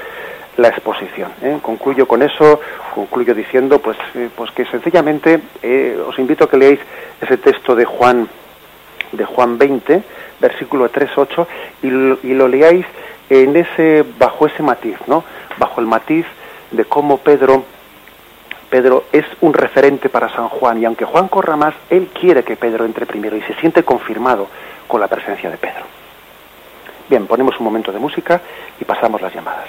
la exposición. ¿eh? Concluyo con eso, concluyo diciendo pues, eh, pues que sencillamente eh, os invito a que leáis ese texto de Juan, de Juan 20, versículo 3-8, y, y lo leáis en ese, bajo ese matiz, ¿no? bajo el matiz de cómo Pedro, Pedro es un referente para San Juan, y aunque Juan corra más, él quiere que Pedro entre primero y se siente confirmado con la presencia de Pedro. Bien, ponemos un momento de música y pasamos las llamadas.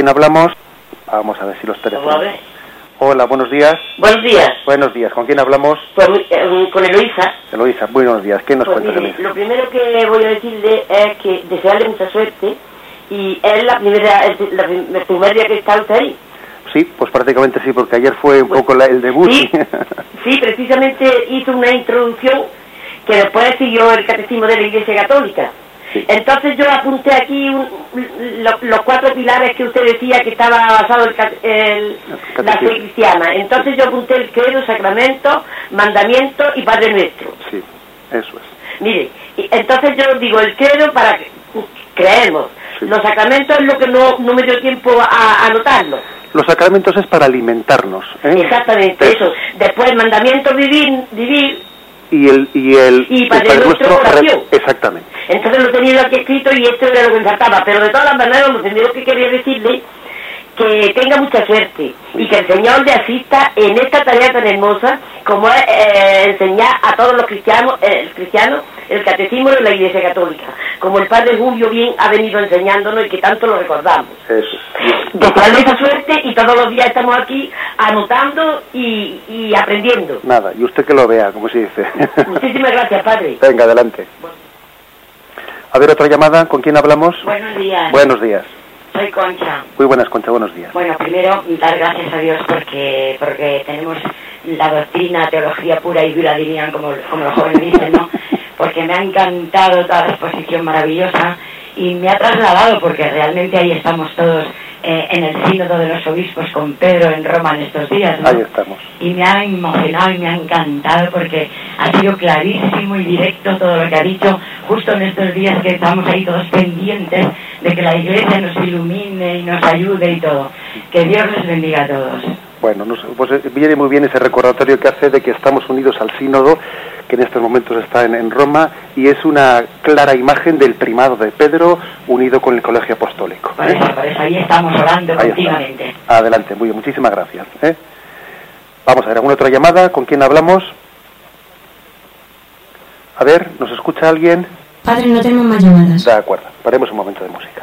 Quién hablamos? Vamos a ver si los teléfonos. Hola, buenos días. Buenos días. Buenos días, ¿con quién hablamos? Pues, eh, con Eloisa. Eloisa, buenos días, ¿qué nos pues cuenta Lo primero que voy a decirle es que desearle mucha suerte y es la primera, el, primer día que está usted ahí. Sí, pues prácticamente sí, porque ayer fue un pues poco el debut. Sí, sí, precisamente hizo una introducción que después siguió el catecismo de la Iglesia Católica. Entonces yo apunté aquí los cuatro pilares que usted decía que estaba basado el, la fe cristiana. Entonces yo apunté el credo, sacramento, mandamiento y Padre Nuestro. Sí, eso es. Mire, entonces yo digo el credo para que creemos. Los sacramentos es lo que no, no me dio tiempo a anotarlo. Los sacramentos es para alimentarnos. ¿eh? Exactamente, eso. Después, mandamiento vivir, vivir y el y el y para nuestro oración. exactamente entonces lo tenía aquí escrito y esto era lo que me faltaba pero de todas las maneras lo primero que quería decirle que tenga mucha suerte y que el Señor le asista en esta tarea tan hermosa como es eh, enseñar a todos los cristianos, eh, el cristiano el catecismo de la Iglesia Católica, como el Padre Julio bien ha venido enseñándonos y que tanto lo recordamos. Eso. Desearle esa suerte y todos los días estamos aquí anotando y, aprendiendo. Nada, y usted que lo vea, como se dice. Muchísimas gracias, Padre. Venga, adelante. A ver, otra llamada, ¿con quién hablamos? Buenos días. Buenos días. Soy Concha. Muy buenas, Concha, buenos días. Bueno, primero dar gracias a Dios porque porque tenemos la doctrina, teología pura y dura, dirían, como, como los jóvenes dicen, ¿no? Porque me ha encantado toda la exposición maravillosa y me ha trasladado, porque realmente ahí estamos todos eh, en el sínodo de los obispos con Pedro en Roma en estos días. ¿no? Ahí estamos. Y me ha emocionado y me ha encantado porque ha sido clarísimo y directo todo lo que ha dicho justo en estos días que estamos ahí todos pendientes de que la iglesia nos ilumine y nos ayude y todo. Que Dios les bendiga a todos. Bueno, nos, pues eh, viene muy bien ese recordatorio que hace de que estamos unidos al sínodo, que en estos momentos está en, en Roma, y es una clara imagen del primado de Pedro unido con el colegio apostólico. Por eso, por eso ahí estamos orando Ahí continuamente. está. Adelante, muy bien, muchísimas gracias. ¿eh? Vamos a ver, ¿alguna otra llamada? ¿Con quién hablamos? A ver, ¿nos escucha alguien? Padre, no tenemos más llamadas. De acuerdo, paremos un momento de música.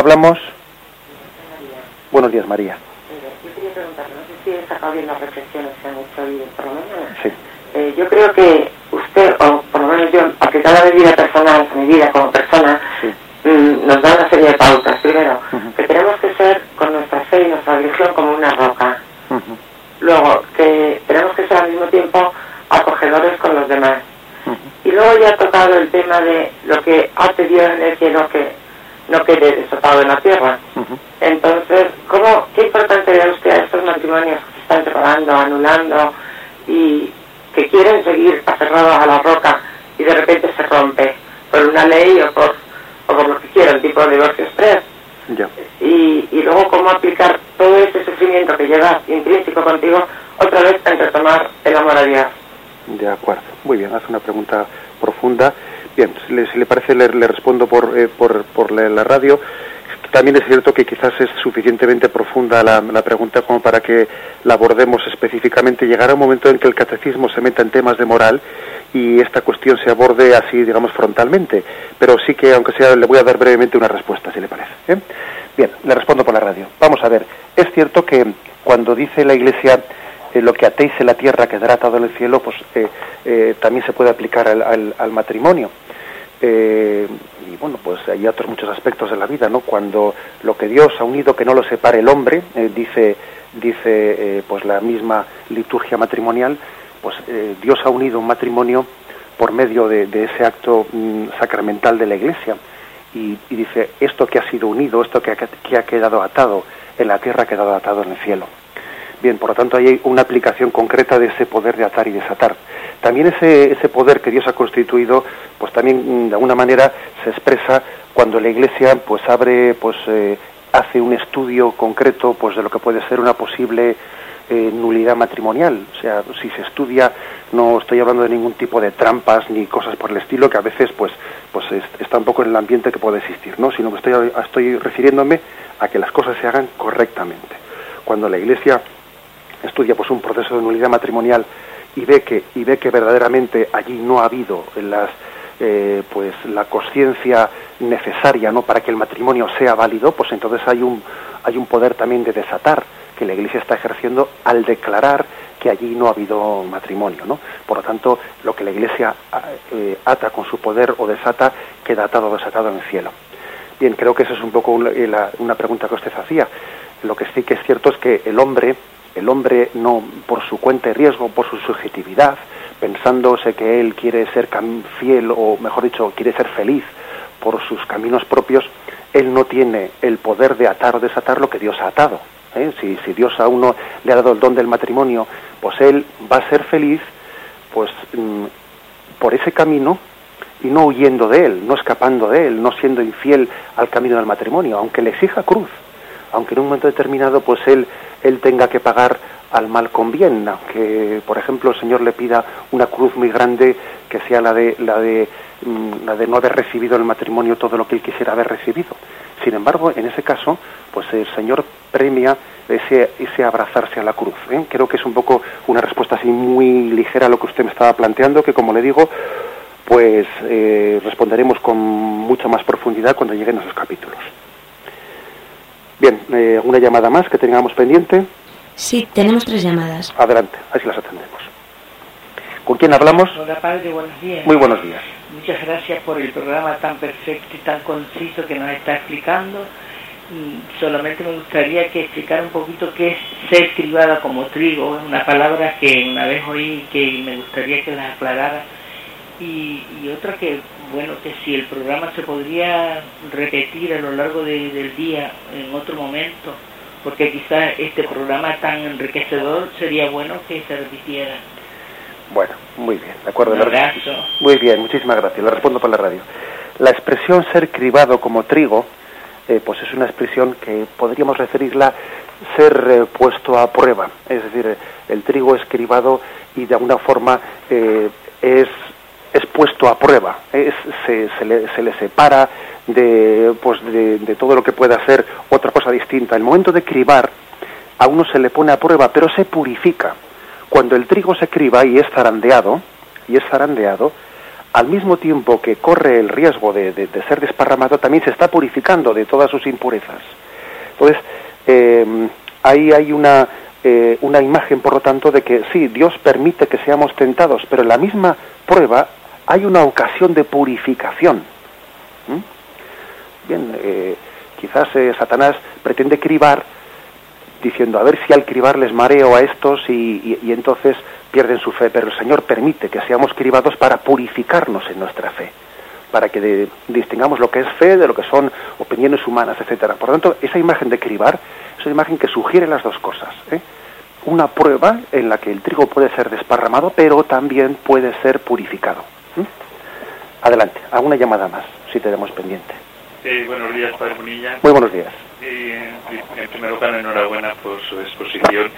hablamos? Buenos días, María. Yo quería preguntar, no sé si he sacado bien las reflexiones que han hecho hoy por la mañana. Sí. Eh, yo creo que usted, o por lo menos yo, aplicada a mi vida personal, mi vida como persona, Sí. mm, nos da una serie de pautas. Primero, que tenemos que ser con nuestra fe y nuestra religión como una roca. Luego, que tenemos que ser al mismo tiempo acogedores con los demás. Y luego ya ha tocado el tema de lo que hace Dios en el cielo que no quede desatado en la tierra. Entonces, ¿cómo, ¿qué importante le da usted a estos matrimonios que se están separando, anulando y que quieren seguir aferrados a la roca y de repente se rompe por una ley o por, o por lo que quieran, tipo de divorcio express? Ya. Y, y luego cómo aplicar todo ese sufrimiento que llevas intrínseco contigo otra vez en retomar el amor a Dios. De acuerdo. Muy bien, hace una pregunta profunda. Bien, si le, si le parece, le, le respondo por, eh, por, la, radio. También es cierto que quizás es suficientemente profunda la, pregunta como para que la abordemos específicamente. Llegará un momento en que el catecismo se meta en temas de moral y esta cuestión se aborde así, digamos, frontalmente. Pero sí que, aunque sea, le voy a dar brevemente una respuesta, si le parece. ¿eh? Bien, le respondo por la radio. Vamos a ver, es cierto que cuando dice la Iglesia eh, lo que atéis en la tierra quedará atado en el cielo, pues eh, eh, también se puede aplicar al- al matrimonio. Eh, y bueno, pues hay otros muchos aspectos de la vida, ¿no? Cuando lo que Dios ha unido, que no lo separe el hombre, eh, dice, dice eh, pues la misma liturgia matrimonial, pues Dios ha unido un matrimonio por medio de, de ese acto mm, sacramental de la Iglesia. Y, y dice, esto que ha sido unido, esto que ha, que ha quedado atado en la tierra, ha quedado atado en el cielo. Bien, por lo tanto hay una aplicación concreta de ese poder de atar y desatar. También ese, ese poder que Dios ha constituido, pues también mm, de alguna manera se expresa cuando la Iglesia pues abre, pues eh, hace un estudio concreto pues de lo que puede ser una posible eh, nulidad matrimonial. O sea, si se estudia, no estoy hablando de ningún tipo de trampas ni cosas por el estilo que a veces pues pues es- está un poco en el ambiente que puede existir, ¿no? Sino que estoy, estoy refiriéndome a que las cosas se hagan correctamente. Cuando la Iglesia estudia pues un proceso de nulidad matrimonial y ve que y ve que verdaderamente allí no ha habido las eh, pues la conciencia necesaria no para que el matrimonio sea válido pues entonces hay un hay un poder también de desatar que la iglesia está ejerciendo al declarar que allí no ha habido matrimonio no por lo tanto lo que la iglesia eh, ata con su poder o desata queda atado o desatado en el cielo. Bien creo que esa es un poco la- una pregunta que usted hacía. Lo que sí que es cierto es que el hombre, el hombre no por su cuenta y riesgo, por su subjetividad, pensándose que él quiere ser fiel o mejor dicho, quiere ser feliz por sus caminos propios, él no tiene el poder de atar o desatar lo que Dios ha atado. ¿eh? Si, si Dios a uno le ha dado el don del matrimonio, pues él va a ser feliz pues mm, por ese camino y no huyendo de él, no escapando de él, no siendo infiel al camino del matrimonio, aunque le exija cruz, aunque en un momento determinado pues él, él tenga que pagar al mal con bien, aunque por ejemplo el Señor le pida una cruz muy grande que sea la de, la de, mm, la de no haber recibido el matrimonio todo lo que él quisiera haber recibido. Sin embargo, en ese caso, pues el Señor premia ese, ese abrazarse a la cruz. ¿eh? Creo que es un poco una respuesta así muy ligera a lo que usted me estaba planteando, que como le digo, pues eh, responderemos con mucha más profundidad cuando lleguen esos capítulos. Bien, eh, ¿alguna llamada más que tengamos pendiente? Sí, tenemos tres llamadas. Adelante, así las atendemos. ¿Con quién hablamos? Hola padre, buenos días. Muy buenos días. Muchas gracias por el programa tan perfecto y tan conciso que nos está explicando. Mm, Solamente me gustaría que explicara un poquito qué es ser cribada como trigo. Una palabra que una vez oí y que me gustaría que la aclarara. Y, y otra que, bueno, que si el programa se podría repetir a lo largo de- del día en otro momento, porque quizás este programa tan enriquecedor sería bueno que se repitiera. Bueno, muy bien, de acuerdo. Un abrazo. Muy bien, muchísimas gracias. Le respondo por la radio. La expresión ser cribado como trigo, eh, pues es una expresión que podríamos referirla ser eh, puesto a prueba. Es decir, el trigo es cribado y de alguna forma eh, es, es puesto a prueba. Es- se, se le, se le separa de, pues de, de todo lo que pueda ser otra cosa distinta. El momento de cribar a uno se le pone a prueba, pero se purifica. Cuando el trigo se criba y es zarandeado, y es zarandeado, al mismo tiempo que corre el riesgo de, de- ser desparramado, también se está purificando de todas sus impurezas. Entonces, eh, ahí hay una, eh, una imagen, por lo tanto, de que sí, Dios permite que seamos tentados, pero la misma prueba hay una ocasión de purificación. ¿Mm? Bien, eh, quizás eh, Satanás pretende cribar diciendo a ver si al cribar les mareo a estos y, entonces pierden su fe, pero el Señor permite que seamos cribados para purificarnos en nuestra fe, para que distingamos lo que es fe de lo que son opiniones humanas, etcétera. Por lo tanto, esa imagen de cribar es una imagen que sugiere las dos cosas. ¿eh? Una prueba en la que el trigo puede ser desparramado, pero también puede ser purificado. ¿Eh? Adelante, alguna llamada más, si tenemos pendiente. Eh, buenos días, Padre Munilla. Muy buenos días. Eh, en primer lugar, enhorabuena por su exposición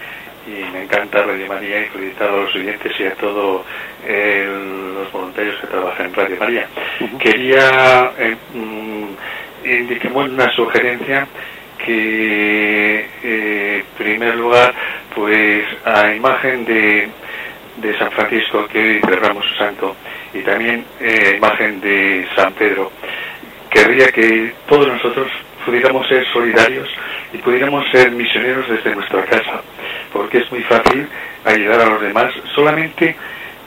y me encanta Radio María y felicitar a los oyentes y a todos los voluntarios que trabajan en Radio María. Quería eh, mm, indicar una sugerencia que, eh, en primer lugar, pues a imagen de, de San Francisco, que hoy celebramos su santo, y también eh, imagen de San Pedro, querría que todos nosotros pudiéramos ser solidarios y pudiéramos ser misioneros desde nuestra casa, porque es muy fácil ayudar a los demás solamente,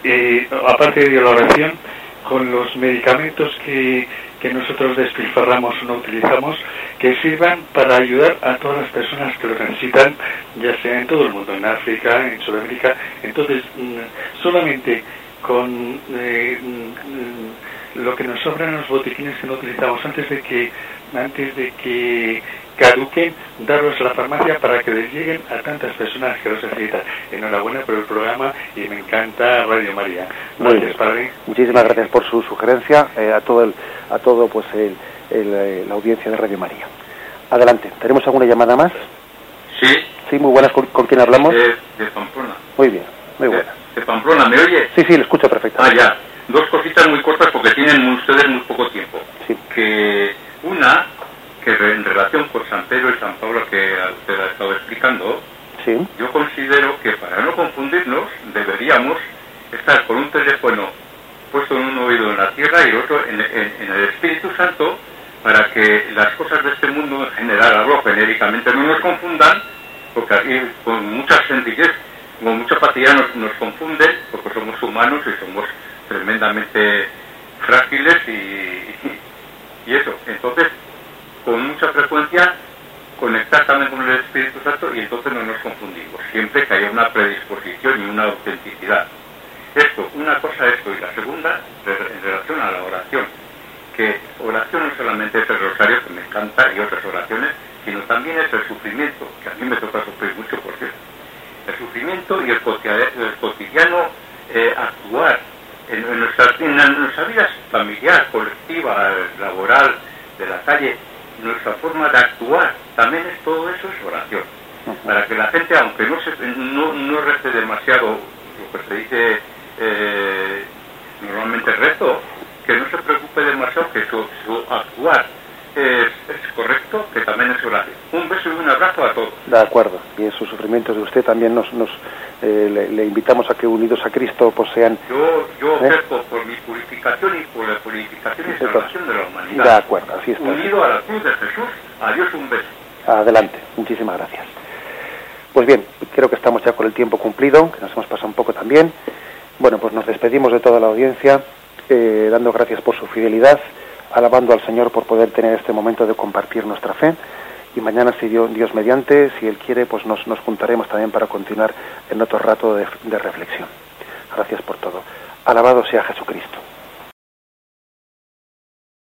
eh, aparte de la oración, con los medicamentos que, que nosotros despilfarramos o no utilizamos, que sirvan para ayudar a todas las personas que lo necesitan, ya sea en todo el mundo, en África, en Sudamérica. Entonces, mm, solamente con eh, mm, lo que nos sobran los botiquines que no utilizamos antes de que antes de que caduquen, darlos a la farmacia para que les lleguen a tantas personas que los necesitan. Enhorabuena por el programa y me encanta Radio María. Muy Gracias, bien. Padre. Muchísimas gracias por su sugerencia eh, a todo el, a todo pues el, el, eh, la audiencia de Radio María. Adelante. ¿Tenemos alguna llamada más? Sí, Sí, muy buenas. ¿Con, con quién hablamos? de, de Pamplona. Muy bien, muy buena. De Pamplona, ¿me oye? Sí, sí, le escucho Ah, perfectamente. ya. Dos cositas muy cortas porque tienen ustedes muy poco tiempo. Sí. Que una, que en relación con San Pedro y San Pablo que usted ha estado explicando, Sí. yo considero que para no confundirnos deberíamos estar con un teléfono puesto en un oído en la tierra y el otro en, en- en el Espíritu Santo para que las cosas de este mundo en general, hablo genéricamente, no nos confundan, porque aquí con mucha sencillez, con mucha facilidad nos, confunden, porque somos humanos y somos tremendamente frágiles y, y eso. Entonces, con mucha frecuencia conectar también con el Espíritu Santo y entonces no nos confundimos, siempre que haya una predisposición y una autenticidad. Esto, una cosa esto, y la segunda, en relación a la oración, que oración no solamente es el rosario, que me encanta, y otras oraciones, sino también es el sufrimiento, que a mí me toca sufrir mucho, por cierto. El sufrimiento y el cotidiano, eh, actuar en, nuestra, en nuestra vida familiar, colectiva, laboral, de la calle, nuestra forma de actuar, también es todo eso es oración. Para que la gente, aunque no, se, no, no reste demasiado lo que se dice eh, normalmente reto, que no se preocupe demasiado que su, actuar es, es, correcto, que también es oración. Un beso y un abrazo a todos. De acuerdo. Y en sus sufrimientos de usted también nos, nos eh, le, invitamos a que unidos a Cristo pues sean... Yo, yo ¿eh? por mi purificación y por la purificación y salvación de la humanidad. De acuerdo, así está. Unido a la cruz de Jesús, adiós un beso. Adelante, muchísimas gracias. Pues bien, creo que estamos ya con el tiempo cumplido, que nos hemos pasado un poco también. Bueno, pues nos despedimos de toda la audiencia, eh, dando gracias por su fidelidad, alabando al Señor por poder tener este momento de compartir nuestra fe. Y mañana, si Dios, Dios mediante, si Él quiere, pues nos, nos, juntaremos también para continuar en otro rato de reflexión. Gracias por todo. Alabado sea Jesucristo.